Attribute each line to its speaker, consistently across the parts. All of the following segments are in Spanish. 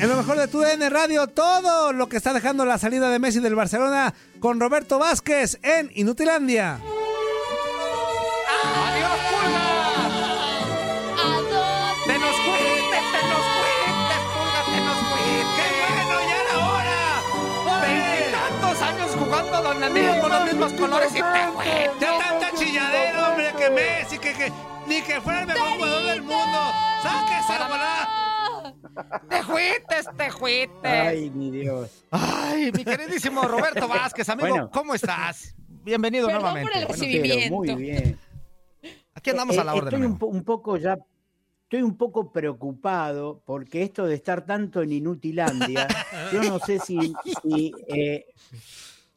Speaker 1: En lo mejor de tu DN Radio, todo lo que está dejando la salida de Messi del Barcelona con Roberto Vázquez en Inutilandia.
Speaker 2: ¡Adiós, Pulga! ¡Te nos fuiste, te nos fuiste, Pulga, te nos fuiste! ¡Qué bueno, ya era hora! Veintitantos años jugando donde niños con los mismos colores y te fuiste.
Speaker 1: Ya tanta chilladera, hombre, que Messi, que, que ni que fuera el mejor jugador del mundo. ¡Sáquese, volar!
Speaker 2: ¡Te fuiste, te fuiste!
Speaker 3: Ay, mi Dios.
Speaker 2: Ay, mi queridísimo Roberto Vázquez, amigo,
Speaker 3: Bueno.
Speaker 2: ¿cómo estás? Bienvenido
Speaker 4: Perdón
Speaker 2: nuevamente.
Speaker 4: por el
Speaker 2: Bueno,
Speaker 4: recibimiento.
Speaker 3: Pero muy bien.
Speaker 2: aquí andamos a la
Speaker 3: Eh,
Speaker 2: orden.
Speaker 3: Estoy un,
Speaker 2: amigo.
Speaker 3: po- un poco ya, estoy un poco preocupado porque esto de estar tanto en Inutilandia, yo no sé si, si, eh,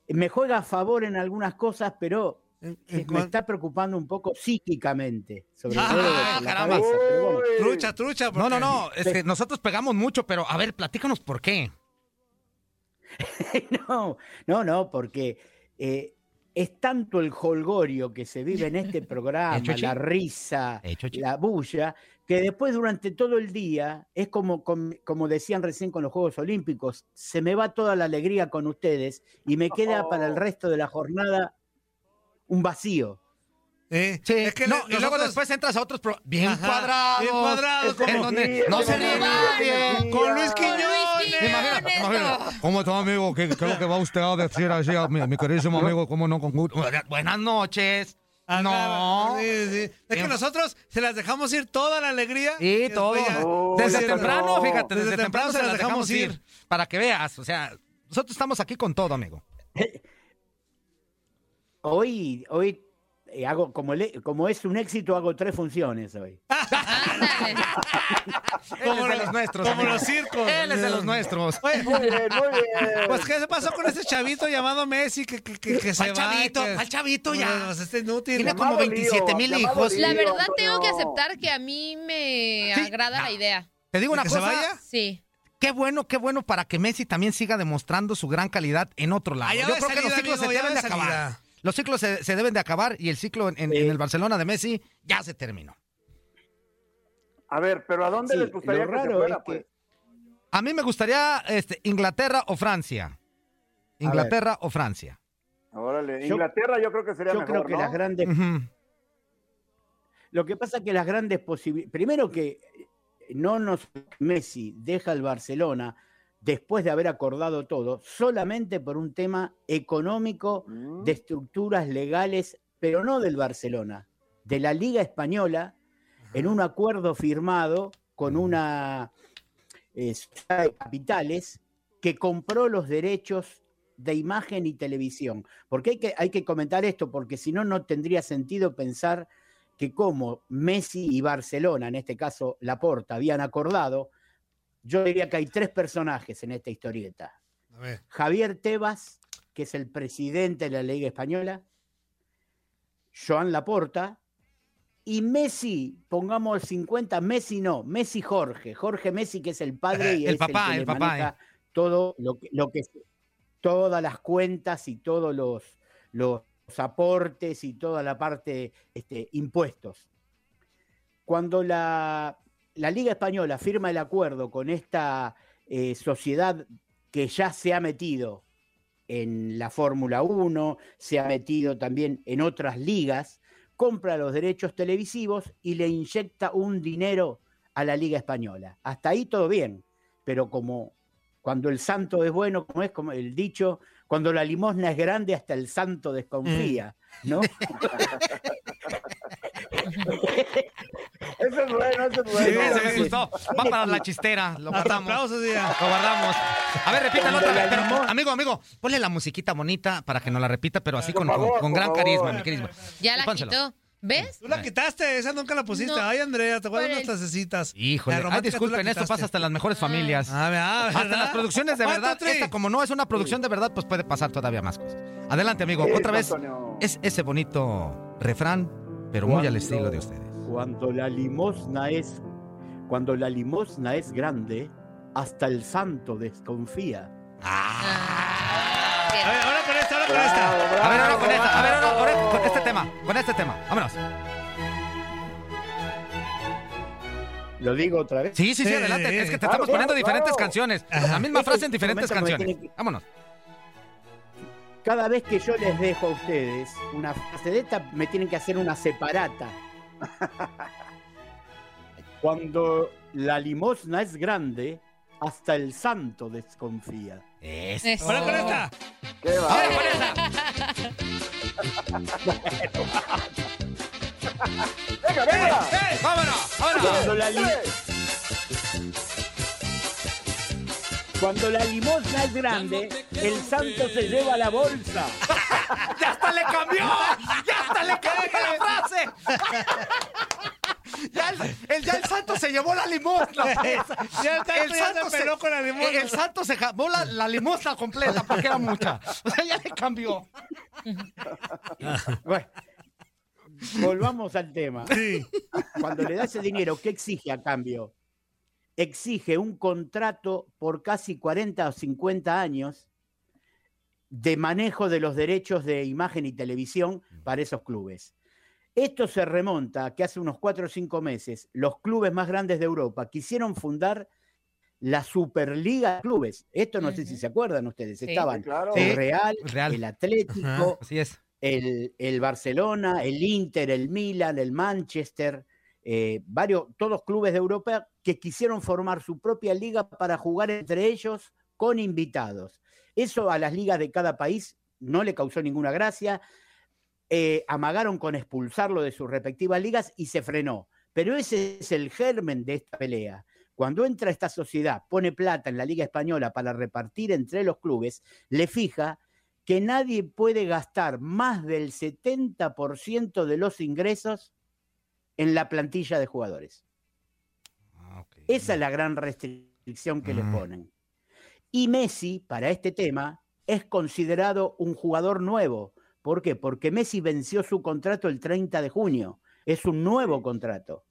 Speaker 3: me juega a favor en algunas cosas, pero
Speaker 1: En- en
Speaker 3: me está preocupando un poco psíquicamente, sobre
Speaker 2: Ah,
Speaker 3: todo la
Speaker 2: caramba.
Speaker 3: cabeza. pero bueno.
Speaker 1: Trucha, trucha.
Speaker 2: No,
Speaker 1: porque-
Speaker 2: no, no, es que nosotros pegamos mucho, pero a ver, platícanos por qué.
Speaker 3: No, no, no, porque eh, es tanto el holgorio que se vive en este programa, la risa, la bulla, que después durante todo el día es como, com- como decían recién con los Juegos Olímpicos, se me va toda la alegría con ustedes y me queda para el resto de la jornada un vacío.
Speaker 1: Eh,
Speaker 2: Sí,
Speaker 1: es que
Speaker 2: no,
Speaker 1: le-
Speaker 2: y luego
Speaker 1: nosotros-
Speaker 2: después entras a otros pro- bien
Speaker 1: Ajá,
Speaker 2: cuadrados.
Speaker 1: bien cuadrados,
Speaker 2: en
Speaker 1: como-
Speaker 2: donde no se ríe nadie.
Speaker 1: Con Luis Quiñones.
Speaker 2: Imagínate, imagínate. ¿Cómo está, amigo? ¿Qué, qué es lo que va usted a decir así a mi, mi queridísimo amigo? ¿Cómo no? Con. Buenas noches. No.
Speaker 1: sí, sí. Es que
Speaker 2: Bien.
Speaker 1: nosotros se las dejamos ir toda la alegría.
Speaker 2: Y todo.
Speaker 1: ya-
Speaker 2: Desde temprano,
Speaker 5: no.
Speaker 2: fíjate, desde,
Speaker 1: Desde
Speaker 2: temprano se las dejamos ir.
Speaker 1: ir.
Speaker 2: Para que veas, o sea, nosotros estamos aquí con todo, amigo.
Speaker 3: Hoy, hoy eh, hago, como, le- como es un éxito, hago tres funciones hoy.
Speaker 2: Es de los nuestros.
Speaker 1: Como los circos.
Speaker 2: Él es de los nuestros.
Speaker 1: Oye,
Speaker 5: Muy bien, muy bien.
Speaker 1: pues, ¿qué se pasó con ese chavito llamado Messi que, que, que, que se
Speaker 2: ¿Cuál
Speaker 1: va?
Speaker 2: chavito? ¿Cuál chavito ya?
Speaker 1: Pues, este inútil.
Speaker 2: Tiene como
Speaker 5: Llamado
Speaker 2: 27
Speaker 5: lío,
Speaker 2: mil hijos.
Speaker 4: La verdad tengo que aceptar que a mí me
Speaker 2: Sí,
Speaker 4: agrada
Speaker 2: no.
Speaker 4: la idea.
Speaker 2: Te digo una
Speaker 1: ¿Que se
Speaker 2: cosa.
Speaker 1: vaya?
Speaker 4: Sí.
Speaker 2: Qué bueno, qué bueno para que Messi también siga demostrando su gran calidad en otro lado.
Speaker 1: Ah, ya
Speaker 2: Yo creo que los ciclos
Speaker 1: amigo,
Speaker 2: se deben de
Speaker 1: de
Speaker 2: acabar.
Speaker 1: salida.
Speaker 2: Los ciclos se, se deben de acabar y el ciclo en, en-
Speaker 3: Sí.
Speaker 2: en el Barcelona de Messi ya se terminó.
Speaker 5: A ver, pero ¿a dónde
Speaker 3: Sí,
Speaker 5: les gustaría que se
Speaker 3: raro
Speaker 5: fuera,
Speaker 3: es que-
Speaker 5: pues?
Speaker 2: A mí me gustaría este, Inglaterra o Francia. Inglaterra o Francia.
Speaker 5: Órale,
Speaker 3: Yo-
Speaker 5: Inglaterra yo creo que sería
Speaker 3: Yo
Speaker 5: mejor,
Speaker 3: creo que
Speaker 5: ¿no?
Speaker 3: las grandes. Lo que pasa es que las grandes posibilidades. Primero que no nos. Messi deja el Barcelona después de haber acordado todo, solamente por un tema económico
Speaker 5: Mm.
Speaker 3: de estructuras legales, pero no del Barcelona, de la Liga Española, en un acuerdo firmado con una eh, sociedad de capitales que compró los derechos de imagen y televisión. Porque hay que, hay que comentar esto, porque si no, no tendría sentido pensar que como Messi y Barcelona, en este caso Laporta, habían acordado, yo diría que hay tres personajes en esta historieta.
Speaker 1: A ver.
Speaker 3: Javier Tebas, que es el presidente de la Liga Española, Joan Laporta, y Messi, pongamos 50, Messi no, Messi Jorge, Jorge Messi, que es el padre y
Speaker 2: El
Speaker 3: es
Speaker 2: papá,
Speaker 3: que
Speaker 2: el papá,
Speaker 3: maneja todo lo que, lo que todas las cuentas y todos los, los aportes y toda la parte este, impuestos. Cuando la, la Liga Española firma el acuerdo con esta eh, sociedad que ya se ha metido en la Fórmula 1, se ha metido también en otras ligas, compra los derechos televisivos y le inyecta un dinero a la Liga Española. Hasta ahí todo bien, pero como cuando el santo es bueno, como es como el dicho, cuando la limosna es grande, hasta el santo desconfía, ¿no?
Speaker 5: Eso es bueno, eso es
Speaker 2: Sí,
Speaker 5: bueno.
Speaker 2: ese me
Speaker 3: sí.
Speaker 2: gustó. Va para la chistera. Lo guardamos.
Speaker 1: aplausos.
Speaker 2: Lo guardamos. A ver, repítalo otra vez. pero, amigo, amigo, ponle la musiquita bonita para que nos la repita, pero así con,
Speaker 5: favor,
Speaker 2: con- gran
Speaker 5: favor.
Speaker 2: carisma, mi querido.
Speaker 4: Ya la
Speaker 2: Pónselo.
Speaker 4: quitó. ¿Ves?
Speaker 1: Tú la quitaste, esa nunca la pusiste.
Speaker 4: No.
Speaker 1: Ay, Andrea, te voy a dar
Speaker 4: Por
Speaker 1: unas tacecitas.
Speaker 2: Híjole,
Speaker 1: La
Speaker 2: ay, disculpen, esto pasa hasta en las mejores familias.
Speaker 1: Ah, ah,
Speaker 2: Hasta las producciones de verdad, esta como no es una producción de verdad, pues puede pasar todavía más cosas. Adelante, amigo. Otra vez es ese bonito refrán, pero muy al
Speaker 3: Cuando-
Speaker 2: estilo de ustedes.
Speaker 3: Cuando la limosna es cuando la limosna es grande, hasta el santo desconfía.
Speaker 4: Ah,
Speaker 1: A ver, ahora con esta, ahora con esta.
Speaker 2: A ver, ahora con esta, a ver, ahora con este tema, con este tema. Vámonos.
Speaker 3: Lo digo otra vez.
Speaker 2: Sí, sí, sí, adelante.
Speaker 1: sí,
Speaker 2: Es que te
Speaker 5: claro,
Speaker 2: estamos poniendo
Speaker 5: claro,
Speaker 2: diferentes
Speaker 5: claro.
Speaker 2: canciones. La misma frase en diferentes
Speaker 3: este me
Speaker 2: canciones. Vámonos.
Speaker 3: Cada vez que yo les dejo a ustedes una frase de esta, me tienen que hacer una separata. Cuando la limosna es grande, hasta el santo desconfía.
Speaker 2: Eso.
Speaker 4: Eso.
Speaker 1: Ahora con esta.
Speaker 5: ¿Qué va?
Speaker 2: ¡Ahora con esa!
Speaker 5: ¡Venga, venga!
Speaker 2: ¡Eh! ¡Vámonos! ¡Vámonos!
Speaker 3: Cuando la, li- Cuando la limosna es grande, el santo se lleva la bolsa.
Speaker 2: ¡Ya hasta le cambió! ¡Ya hasta le cambió la frase! Ya el, el- ya el santo se llevó la limosna.
Speaker 1: Ya el santo ya se peló con la limosna.
Speaker 2: El santo se jamó la, la limosna completa porque era mucha. O sea, ya le cambió.
Speaker 3: Bueno, volvamos al tema.
Speaker 1: Sí.
Speaker 3: Cuando le da ese dinero, ¿qué exige a cambio? Exige un contrato por casi 40 o 50 años de manejo de los derechos de imagen y televisión para esos clubes. Esto se remonta a que hace unos 4 o 5 meses los clubes más grandes de Europa quisieron fundar la Superliga de Clubes. Esto no sé si se acuerdan ustedes.
Speaker 4: Sí.
Speaker 3: Estaban
Speaker 5: Claro.
Speaker 3: el. Real,
Speaker 2: Real.
Speaker 3: el Atlético,
Speaker 1: Ajá.
Speaker 2: Así es.
Speaker 3: el, el Barcelona, el Inter, el Milan, el Manchester, eh, varios, todos clubes de Europa que quisieron formar su propia liga para jugar entre ellos con invitados. Eso a las ligas de cada país no le causó ninguna gracia. eh, amagaron con expulsarlo de sus respectivas ligas y se frenó. Pero ese es el germen de esta pelea. Cuando entra esta sociedad, pone plata en la Liga Española para repartir entre los clubes, le fija que nadie puede gastar más del 70% de los ingresos en la plantilla de jugadores.
Speaker 2: Ah.
Speaker 3: Esa es la gran restricción que le
Speaker 2: Mm.
Speaker 3: ponen. Y Messi, para este tema, es considerado un jugador nuevo. ¿Por qué? Porque Messi venció su contrato el 30 de junio. Es un nuevo contrato.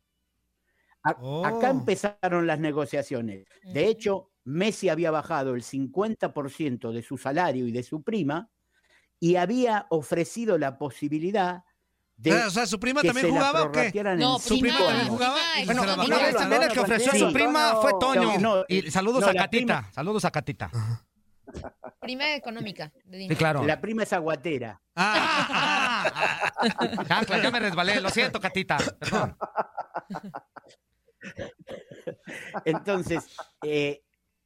Speaker 3: A-
Speaker 1: Oh.
Speaker 3: Acá empezaron las negociaciones. De hecho, Messi había bajado el 50% de su salario y de su prima y había ofrecido la posibilidad de
Speaker 1: Ah, o sea, ¿su prima también jugaba o qué?
Speaker 4: No,
Speaker 1: ¿Su prima también jugaba?
Speaker 2: Bueno, una vez también el que ofreció a su prima fue Toño.
Speaker 3: No,
Speaker 2: y saludos
Speaker 3: no,
Speaker 2: a Catita.
Speaker 3: prima-
Speaker 2: Saludos a Catita.
Speaker 4: Prima económica. De
Speaker 2: Sí,
Speaker 4: dinero.
Speaker 2: claro.
Speaker 3: La prima es aguatera.
Speaker 1: Ah,
Speaker 2: Chancla, yo me resbalé. Lo siento, Catita. Perdón.
Speaker 3: Entonces, eh,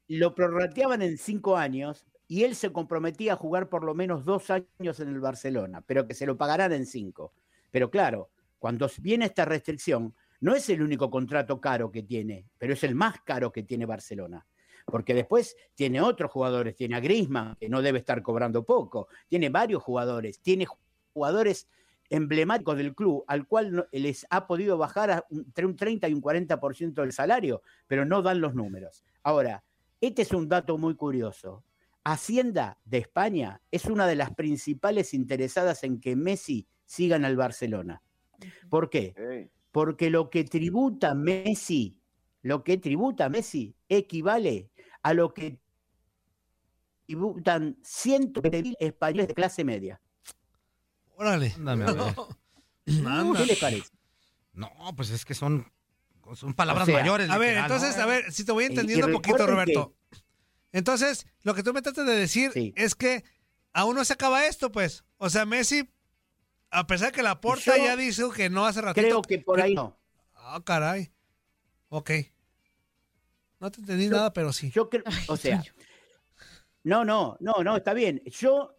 Speaker 3: lo prorrateaban en cinco años y él se comprometía a jugar por lo menos dos años en el Barcelona, pero que se lo pagarán en cinco. Pero claro, cuando viene esta restricción, no es el único contrato caro que tiene, pero es el más caro que tiene Barcelona. Porque después tiene otros jugadores, tiene a Griezmann, que no debe estar cobrando poco, tiene varios jugadores, tiene jugadores emblemáticos del club, al cual les ha podido bajar entre un 30 y un 40% del salario, pero no dan los números. Ahora, este es un dato muy curioso. Hacienda de España es una de las principales interesadas en que Messi siga en el Barcelona. ¿Por qué? Porque lo que tributa Messi, lo que tributa Messi equivale a lo que tributan cientos de mil españoles de clase media.
Speaker 1: órale.
Speaker 2: Ándame.
Speaker 1: Anda.
Speaker 3: ¿Qué les parece?
Speaker 2: No, pues es que son, son palabras
Speaker 3: O sea,
Speaker 2: mayores.
Speaker 1: A ver,
Speaker 2: literal,
Speaker 1: entonces,
Speaker 2: ¿no?
Speaker 1: a ver, si te voy entendiendo un poquito,
Speaker 3: que-
Speaker 1: Roberto. Entonces, lo que tú me tratas de decir
Speaker 3: Sí.
Speaker 1: es que aún no se acaba esto, pues. O sea, Messi, a pesar que la porta ya dijo que no hace ratito.
Speaker 3: Creo que por ahí no.
Speaker 1: Ah, caray. Ok. No te entendí
Speaker 3: Yo-
Speaker 1: nada, pero sí.
Speaker 3: Yo creo, o sea, no, no, no, no, está bien. Yo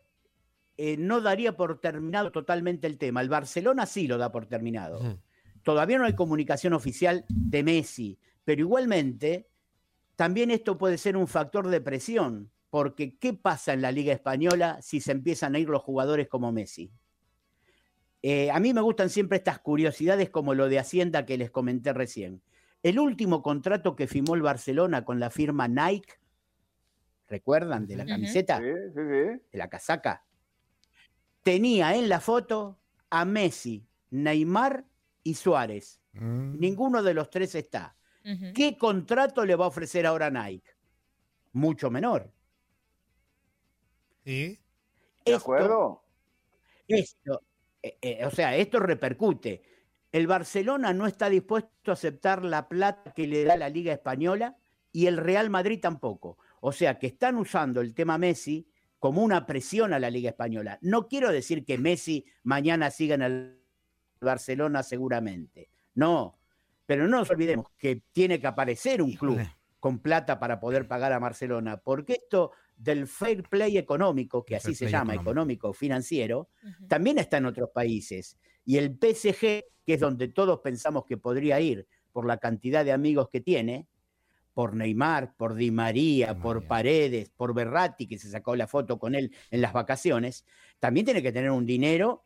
Speaker 3: eh, no daría por terminado totalmente el tema. El Barcelona sí lo da por terminado. Todavía no hay comunicación oficial de Messi, pero igualmente también esto puede ser un factor de presión, porque ¿qué pasa en la Liga Española si se empiezan a ir los jugadores como Messi? Eh, a mí me gustan siempre estas curiosidades como lo de Hacienda que les comenté recién. El último contrato que firmó el Barcelona con la firma Nike, ¿recuerdan? De la camiseta,
Speaker 5: sí, sí, sí.
Speaker 3: de la casaca. Tenía en la foto a Messi, Neymar y Suárez.
Speaker 2: Mm.
Speaker 3: Ninguno de los tres está. ¿Qué contrato le va a ofrecer ahora Nike? Mucho menor.
Speaker 1: Sí.
Speaker 5: De
Speaker 3: Esto-
Speaker 5: acuerdo.
Speaker 3: Esto, eh, eh, o sea, esto repercute. el Barcelona no está dispuesto a aceptar la plata que le da la Liga Española y el Real Madrid tampoco. O sea que están usando el tema Messi como una presión a la Liga Española. No quiero decir que Messi mañana siga en el Barcelona seguramente. No, pero no nos olvidemos que tiene que aparecer un club con plata para poder pagar a Barcelona, porque esto del fair play económico, que
Speaker 1: El
Speaker 3: así se llama,
Speaker 1: económico.
Speaker 3: financiero, también está en otros países. Y el PSG, que es donde todos pensamos que podría ir por la cantidad de amigos que tiene, por Neymar, por Di María,
Speaker 1: Di
Speaker 3: por
Speaker 1: María.
Speaker 3: Paredes, por Berratti, que se sacó la foto con él en las vacaciones, también tiene que tener un dinero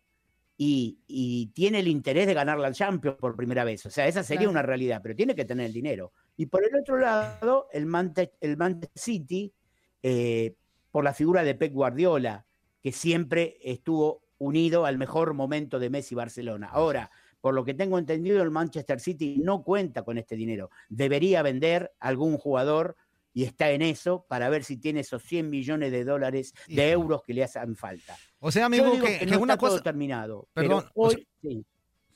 Speaker 3: y, y tiene el interés de ganar la Champions por primera vez. O sea, esa sería
Speaker 4: Claro.
Speaker 3: una realidad, pero tiene que tener el dinero. Y por el otro lado, el, Mante- el Manchester City, eh, por la figura de Pep Guardiola, que siempre estuvo unido al mejor momento de Messi Barcelona. Ahora, por lo que tengo entendido, el Manchester City no cuenta con este dinero. Debería vender algún jugador y está en eso para ver si tiene esos 100 millones de dólares, de euros que le hacen falta.
Speaker 1: O sea, amigo, que,
Speaker 3: que
Speaker 1: que
Speaker 3: no
Speaker 1: una
Speaker 3: está todo
Speaker 1: cosa.
Speaker 3: terminado.
Speaker 1: Perdón,
Speaker 3: pero
Speaker 1: o
Speaker 3: hoy,
Speaker 1: sea-
Speaker 3: sí.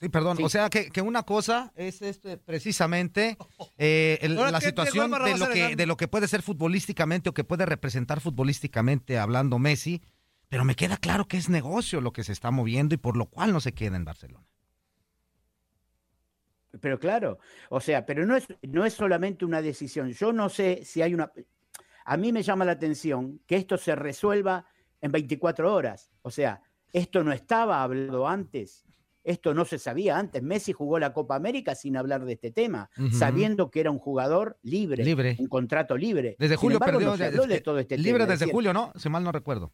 Speaker 1: Sí, perdón.
Speaker 3: Sí.
Speaker 1: O sea, que, que una cosa es este, precisamente eh, el- la ¿qué situación de lo, que, de lo que puede ser futbolísticamente o que puede representar futbolísticamente hablando Messi, pero me queda claro que es negocio lo que se está moviendo y por lo cual no se queda en Barcelona.
Speaker 3: Pero claro, o sea, pero no es, no es solamente una decisión. Yo no sé si hay una... A mí me llama la atención que esto se resuelva en 24 horas. O sea, esto no estaba hablado antes. Esto no se sabía antes. Messi jugó la Copa América sin hablar de este tema, sabiendo que era un jugador libre,
Speaker 1: Libre.
Speaker 3: un contrato libre.
Speaker 1: Desde
Speaker 3: Sin
Speaker 1: julio
Speaker 3: embargo,
Speaker 1: perdió.
Speaker 3: no se
Speaker 1: de-
Speaker 3: habló de
Speaker 1: de-
Speaker 3: todo este
Speaker 1: libre
Speaker 3: tema.
Speaker 1: Desde
Speaker 3: decir,
Speaker 1: julio, ¿no? Si mal no recuerdo.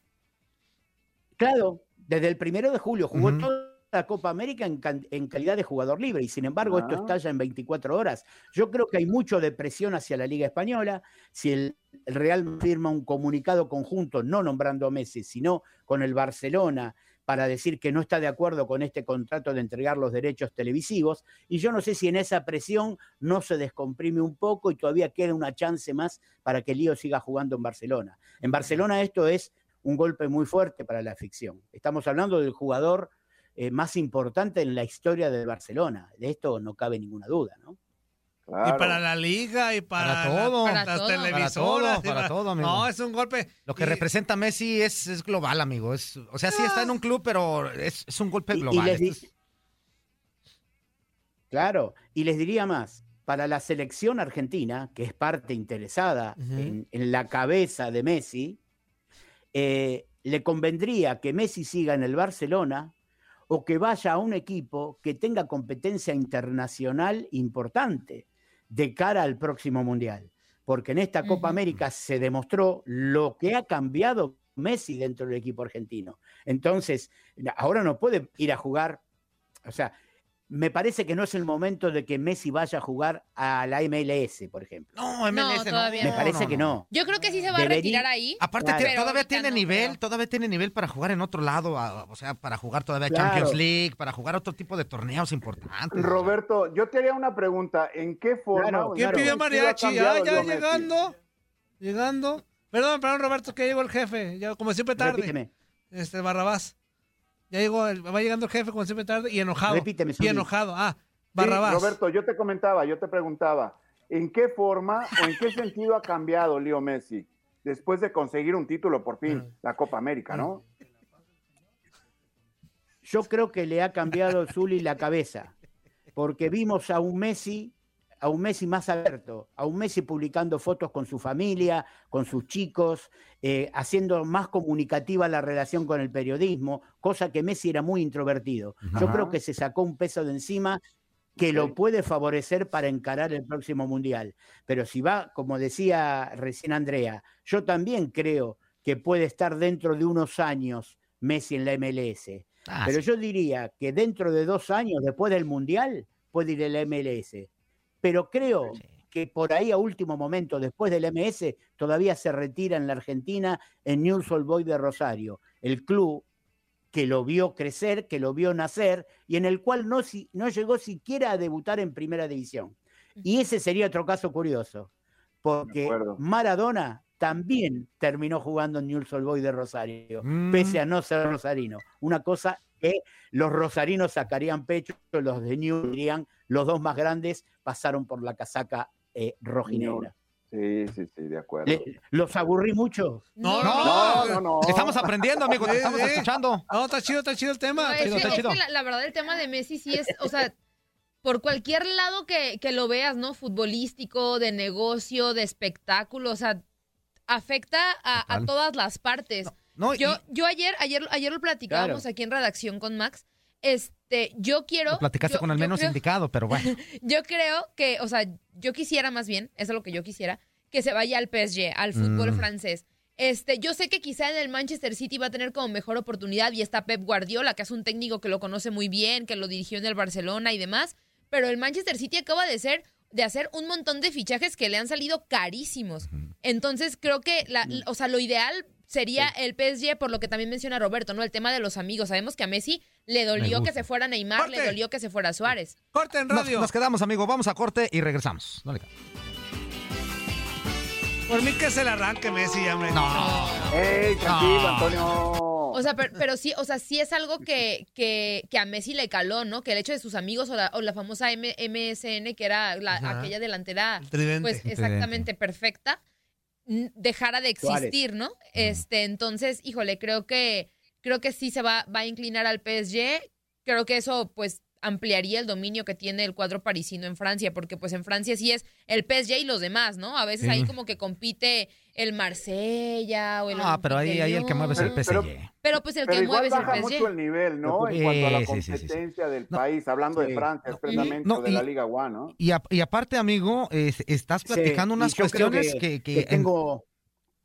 Speaker 3: Claro, desde el primero de julio jugó
Speaker 1: Ujú.
Speaker 3: toda la Copa América en, calidad de jugador libre y sin embargo esto
Speaker 5: Ah.
Speaker 3: estalla en 24 horas. Yo creo que hay mucho de presión hacia la Liga Española. Si el, el Real firma un comunicado conjunto, no nombrando a Messi, sino con el Barcelona para decir que no está de acuerdo con este contrato de entregar los derechos televisivos. Y yo no sé si en esa presión no se descomprime un poco y todavía queda una chance más para que Lío siga jugando en Barcelona. En Barcelona esto es un golpe muy fuerte para la ficción. Estamos hablando del jugador eh, más importante en la historia del Barcelona. De esto no cabe ninguna duda, ¿no?
Speaker 5: Claro.
Speaker 2: Y para la liga y para,
Speaker 1: Para
Speaker 2: la-
Speaker 1: todo.
Speaker 2: las
Speaker 4: todo.
Speaker 2: televisoras.
Speaker 1: Para
Speaker 2: y
Speaker 1: todo, para todo, amigo.
Speaker 2: No, es un golpe.
Speaker 1: Lo que
Speaker 2: y-
Speaker 1: representa Messi es, es global, amigo. Es, o sea, sí está en un club, pero es, es un golpe
Speaker 3: Y- y
Speaker 1: global.
Speaker 3: les di-
Speaker 1: Esto es-
Speaker 3: Claro, y les diría más, para la selección argentina, que es parte interesada en la cabeza de Messi, eh, le convendría que Messi siga en el Barcelona o que vaya a un equipo que tenga competencia internacional importante de cara al próximo Mundial. Porque en esta Copa. América se demostró lo que ha cambiado Messi dentro del equipo argentino. Entonces, ahora no puede ir a jugar, o sea, me parece que no es el momento de que Messi vaya a jugar a la MLS, por ejemplo.
Speaker 1: No, MLS no.
Speaker 4: todavía
Speaker 3: Me
Speaker 4: no,
Speaker 3: parece que no.
Speaker 4: Yo creo que sí se va a retirar ahí.
Speaker 1: Aparte,
Speaker 3: Claro.
Speaker 1: todavía tiene
Speaker 4: no
Speaker 1: nivel,
Speaker 4: creo.
Speaker 1: todavía tiene nivel para jugar en otro lado, a- o sea, para jugar todavía
Speaker 3: Claro.
Speaker 1: Champions League, para jugar otro tipo de torneos importantes.
Speaker 5: Roberto, yo te haría una pregunta. ¿En qué forma?
Speaker 3: Claro,
Speaker 2: ¿Quién
Speaker 5: qué
Speaker 2: pidió mariachi? Ah, ya llegando. Llegando. Perdón, perdón, Roberto, que llegó el jefe. Ya, como siempre tarde.
Speaker 3: Repíteme.
Speaker 2: Este, Barrabás. Ya llegó, va llegando el jefe como siempre tarde y enojado.
Speaker 3: Repíteme,
Speaker 2: Y enojado. Ah,
Speaker 5: Sí,
Speaker 2: Barrabás.
Speaker 5: Roberto, yo te comentaba, yo te preguntaba, ¿en qué forma o en qué sentido ha cambiado Leo Messi después de conseguir un título por fin, la Copa América, ¿no?
Speaker 3: Yo creo que le ha cambiado Zuli la cabeza, porque vimos a un Messi, a un Messi más abierto, a un Messi publicando fotos con su familia, con sus chicos, eh, haciendo más comunicativa la relación con el periodismo, cosa que Messi era muy introvertido. Yo creo que se sacó un peso de encima que lo puede favorecer para encarar el próximo mundial. Pero si va, como decía recién Andrea, yo también creo que puede estar dentro de unos años Messi en la MLS.
Speaker 1: Ah,
Speaker 3: Pero
Speaker 1: sí.
Speaker 3: yo diría que dentro de dos años, después del Mundial, puede ir el MLS. Pero creo
Speaker 1: Sí.
Speaker 3: que por ahí a último momento, después del MS, todavía se retira en la Argentina en News Old Boy de Rosario, el club que lo vio crecer, que lo vio nacer y en el cual no, si- no llegó siquiera a debutar en primera división. Y ese sería otro caso curioso, porque. Maradona también terminó jugando en News Old Boy de Rosario
Speaker 1: Mm.
Speaker 3: pese a no ser rosarino. Una cosa que los rosarinos sacarían pecho, los de New dirían, los dos más grandes pasaron por la casaca eh, rojinegra.
Speaker 5: Sí, sí, sí, de acuerdo.
Speaker 3: Le- ¿Los aburrí mucho?
Speaker 1: No,
Speaker 2: No,
Speaker 5: No, no, no.
Speaker 2: Estamos aprendiendo, amigo, te estamos escuchando.
Speaker 1: No, está chido, está chido el tema.
Speaker 4: No,
Speaker 1: está
Speaker 4: es,
Speaker 2: chido,
Speaker 4: que,
Speaker 2: está
Speaker 4: es
Speaker 2: chido.
Speaker 4: que la, la verdad el tema de Messi sí es, o sea, por cualquier lado que, que lo veas, ¿no? Futbolístico, de negocio, de espectáculo, o sea, afecta a, a todas las partes.
Speaker 2: No,
Speaker 4: Yo,
Speaker 2: y-
Speaker 4: yo ayer, ayer, ayer lo platicábamos aquí en redacción con Max. Este, yo quiero.
Speaker 2: lo platicaste
Speaker 4: yo-
Speaker 2: con el
Speaker 4: yo
Speaker 2: menos
Speaker 4: creo-
Speaker 2: indicado, pero bueno.
Speaker 4: Yo creo que, o sea, yo quisiera más bien, eso es lo que yo quisiera, que se vaya al PSG, al fútbol
Speaker 2: Mm.
Speaker 4: francés. Este, yo sé que quizá en el Manchester City va a tener como mejor oportunidad y está Pep Guardiola, que es un técnico que lo conoce muy bien, que lo dirigió en el Barcelona y demás, pero el Manchester City acaba de ser de hacer un montón de fichajes que le han salido carísimos. Entonces, creo que la, o sea, lo ideal sería el PSG por lo que también menciona Roberto, ¿no? El tema de los amigos. Sabemos que a Messi le dolió que se fuera Neymar, le dolió que se fuera Suárez.
Speaker 1: Corte en
Speaker 2: Nos,
Speaker 1: radio.
Speaker 2: nos quedamos, amigo. Vamos a corte y regresamos. No le-
Speaker 1: Por mí que se le arranque Messi, ya, hombre.
Speaker 2: No.
Speaker 5: ¡Ey, tranquilo,
Speaker 2: No.
Speaker 5: Antonio!
Speaker 4: O sea, pero, pero sí, o sea, sí es algo que, que, que a Messi le caló, ¿no? Que el hecho de sus amigos o la, o la famosa M- MSN, que era la- aquella delantera, pues exactamente perfecta, dejara de existir, ¿no? Este, entonces, híjole, creo que, creo que sí se va, va a inclinar al PSG. Creo que eso, pues, ampliaría el dominio que tiene el cuadro parisino en Francia, porque pues en Francia sí es el PSG y los demás, ¿no? A veces
Speaker 2: Sí.
Speaker 4: ahí como que compite el Marsella o el
Speaker 2: Ah, pero ahí, ahí el que mueve es el.
Speaker 5: Pero-
Speaker 2: PSG.
Speaker 4: Pero pues el
Speaker 5: Pero
Speaker 4: que
Speaker 5: igual
Speaker 4: mueve es el
Speaker 5: baja
Speaker 4: PSG.
Speaker 5: mucho el nivel, ¿no? En cuanto a la
Speaker 2: Sí, sí, sí, sí, sí.
Speaker 5: competencia del
Speaker 2: No.
Speaker 5: país, hablando
Speaker 3: Sí.
Speaker 5: de Francia, expresamente,
Speaker 2: No,
Speaker 5: de la Liga One, ¿no?
Speaker 2: Y, a- y aparte, amigo, es- estás platicando unas cuestiones que... que
Speaker 3: que
Speaker 2: en-
Speaker 3: tengo...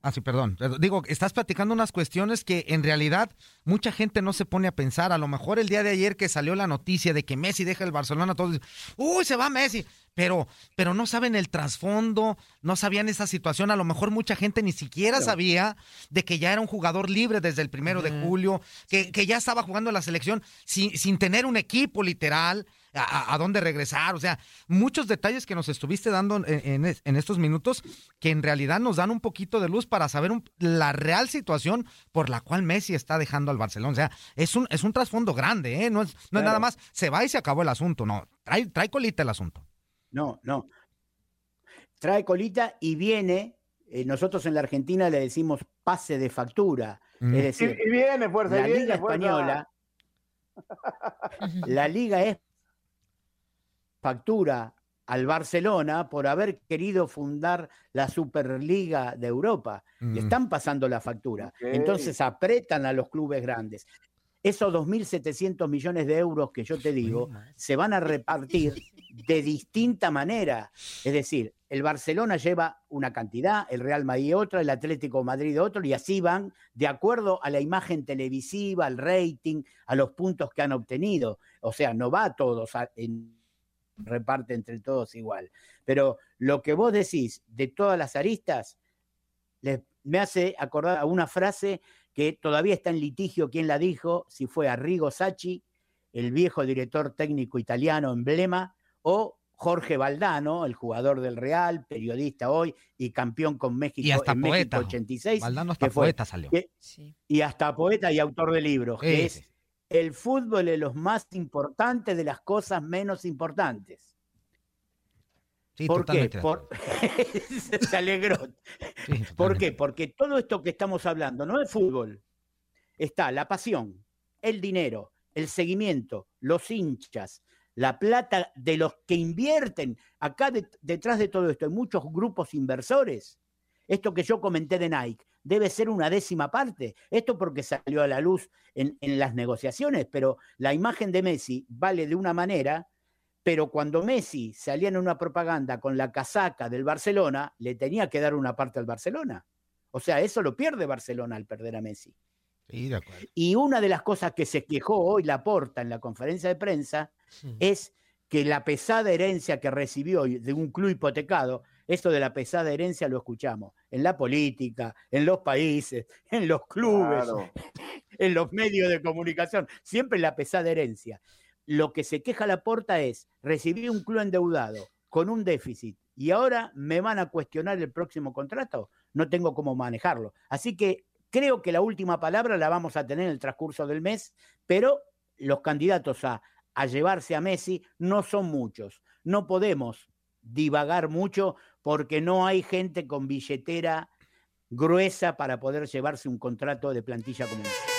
Speaker 2: Ah, sí, perdón. Digo, estás platicando unas cuestiones que en realidad mucha gente no se pone a pensar. A lo mejor el día de ayer que salió la noticia de que Messi deja el Barcelona, todos dicen, uy, se va Messi. Pero, pero no saben el trasfondo, no sabían esa situación. A lo mejor mucha gente ni siquiera sabía de que ya era un jugador libre desde el primero de julio, que, que ya estaba jugando en la selección sin, sin tener un equipo literal. A, dónde regresar, o sea, muchos detalles que nos estuviste dando en, en es- en estos minutos que en realidad nos dan un poquito de luz para saber un- la real situación por la cual Messi está dejando al Barcelona. O sea, es un, es un trasfondo grande, ¿eh? No es, no es nada más, se va y se acabó el asunto, no, trae, trae colita el asunto.
Speaker 3: No, no. Trae colita y viene, eh, nosotros en la Argentina le decimos pase de factura.
Speaker 2: Mm.
Speaker 3: Es
Speaker 5: Y,
Speaker 3: decir,
Speaker 5: y viene, fuerza,
Speaker 3: la
Speaker 5: y viene,
Speaker 3: Liga
Speaker 5: fuerza.
Speaker 3: Española, la Liga es factura al Barcelona por haber querido fundar la Superliga de Europa.
Speaker 2: Mm.
Speaker 3: Le están pasando la factura. Entonces apretan a los clubes grandes. Esos 2.700 millones de euros que yo te digo se van a repartir de distinta manera. Es decir, el Barcelona lleva una cantidad, el Real Madrid otra, el Atlético de Madrid otro, y así van de acuerdo a la imagen televisiva, al rating, a los puntos que han obtenido. O sea, no va a todos a- en reparte entre todos igual. Pero lo que vos decís de todas las aristas les- me hace acordar a una frase que todavía está en litigio quién la dijo, si fue Arrigo Sacchi, el viejo director técnico italiano emblema, o Jorge Valdano, el jugador del Real, periodista hoy y campeón con México
Speaker 2: Y hasta
Speaker 3: en México
Speaker 2: poeta.
Speaker 3: 86,
Speaker 2: Valdano hasta
Speaker 3: que fue-
Speaker 2: poeta salió.
Speaker 3: que-
Speaker 4: Sí.
Speaker 3: y hasta poeta y autor de libros, que es el fútbol es lo más importante de las cosas menos importantes.
Speaker 2: Sí,
Speaker 3: ¿Por qué? Por... Se alegró.
Speaker 2: Sí,
Speaker 3: ¿Por qué? Porque todo esto que estamos hablando no es fútbol. Está la pasión, el dinero, el seguimiento, los hinchas, la plata de los que invierten. Acá de- detrás de todo esto hay muchos grupos inversores. Esto que yo comenté de Nike debe ser una décima parte. Esto porque salió a la luz en, en las negociaciones, pero la imagen de Messi vale de una manera, pero cuando Messi salía en una propaganda con la casaca del Barcelona, le tenía que dar una parte al Barcelona. O sea, eso lo pierde Barcelona al perder a Messi.
Speaker 2: Sí, de acuerdo.
Speaker 3: Y una de las cosas que se quejó hoy Laporta en la conferencia de prensa es que la pesada herencia que recibió de un club hipotecado, esto de la pesada herencia lo escuchamos en la política, en los países, en los clubes,
Speaker 5: Claro.
Speaker 3: en los medios de comunicación, siempre la pesada herencia. Lo que se queja la porta es, recibí un club endeudado con un déficit y ahora me van a cuestionar el próximo contrato, no tengo cómo manejarlo. Así que creo que la última palabra la vamos a tener en el transcurso del mes, pero los candidatos a, a llevarse a Messi no son muchos. No podemos divagar mucho porque no hay gente con billetera gruesa para poder llevarse un contrato de plantilla como este.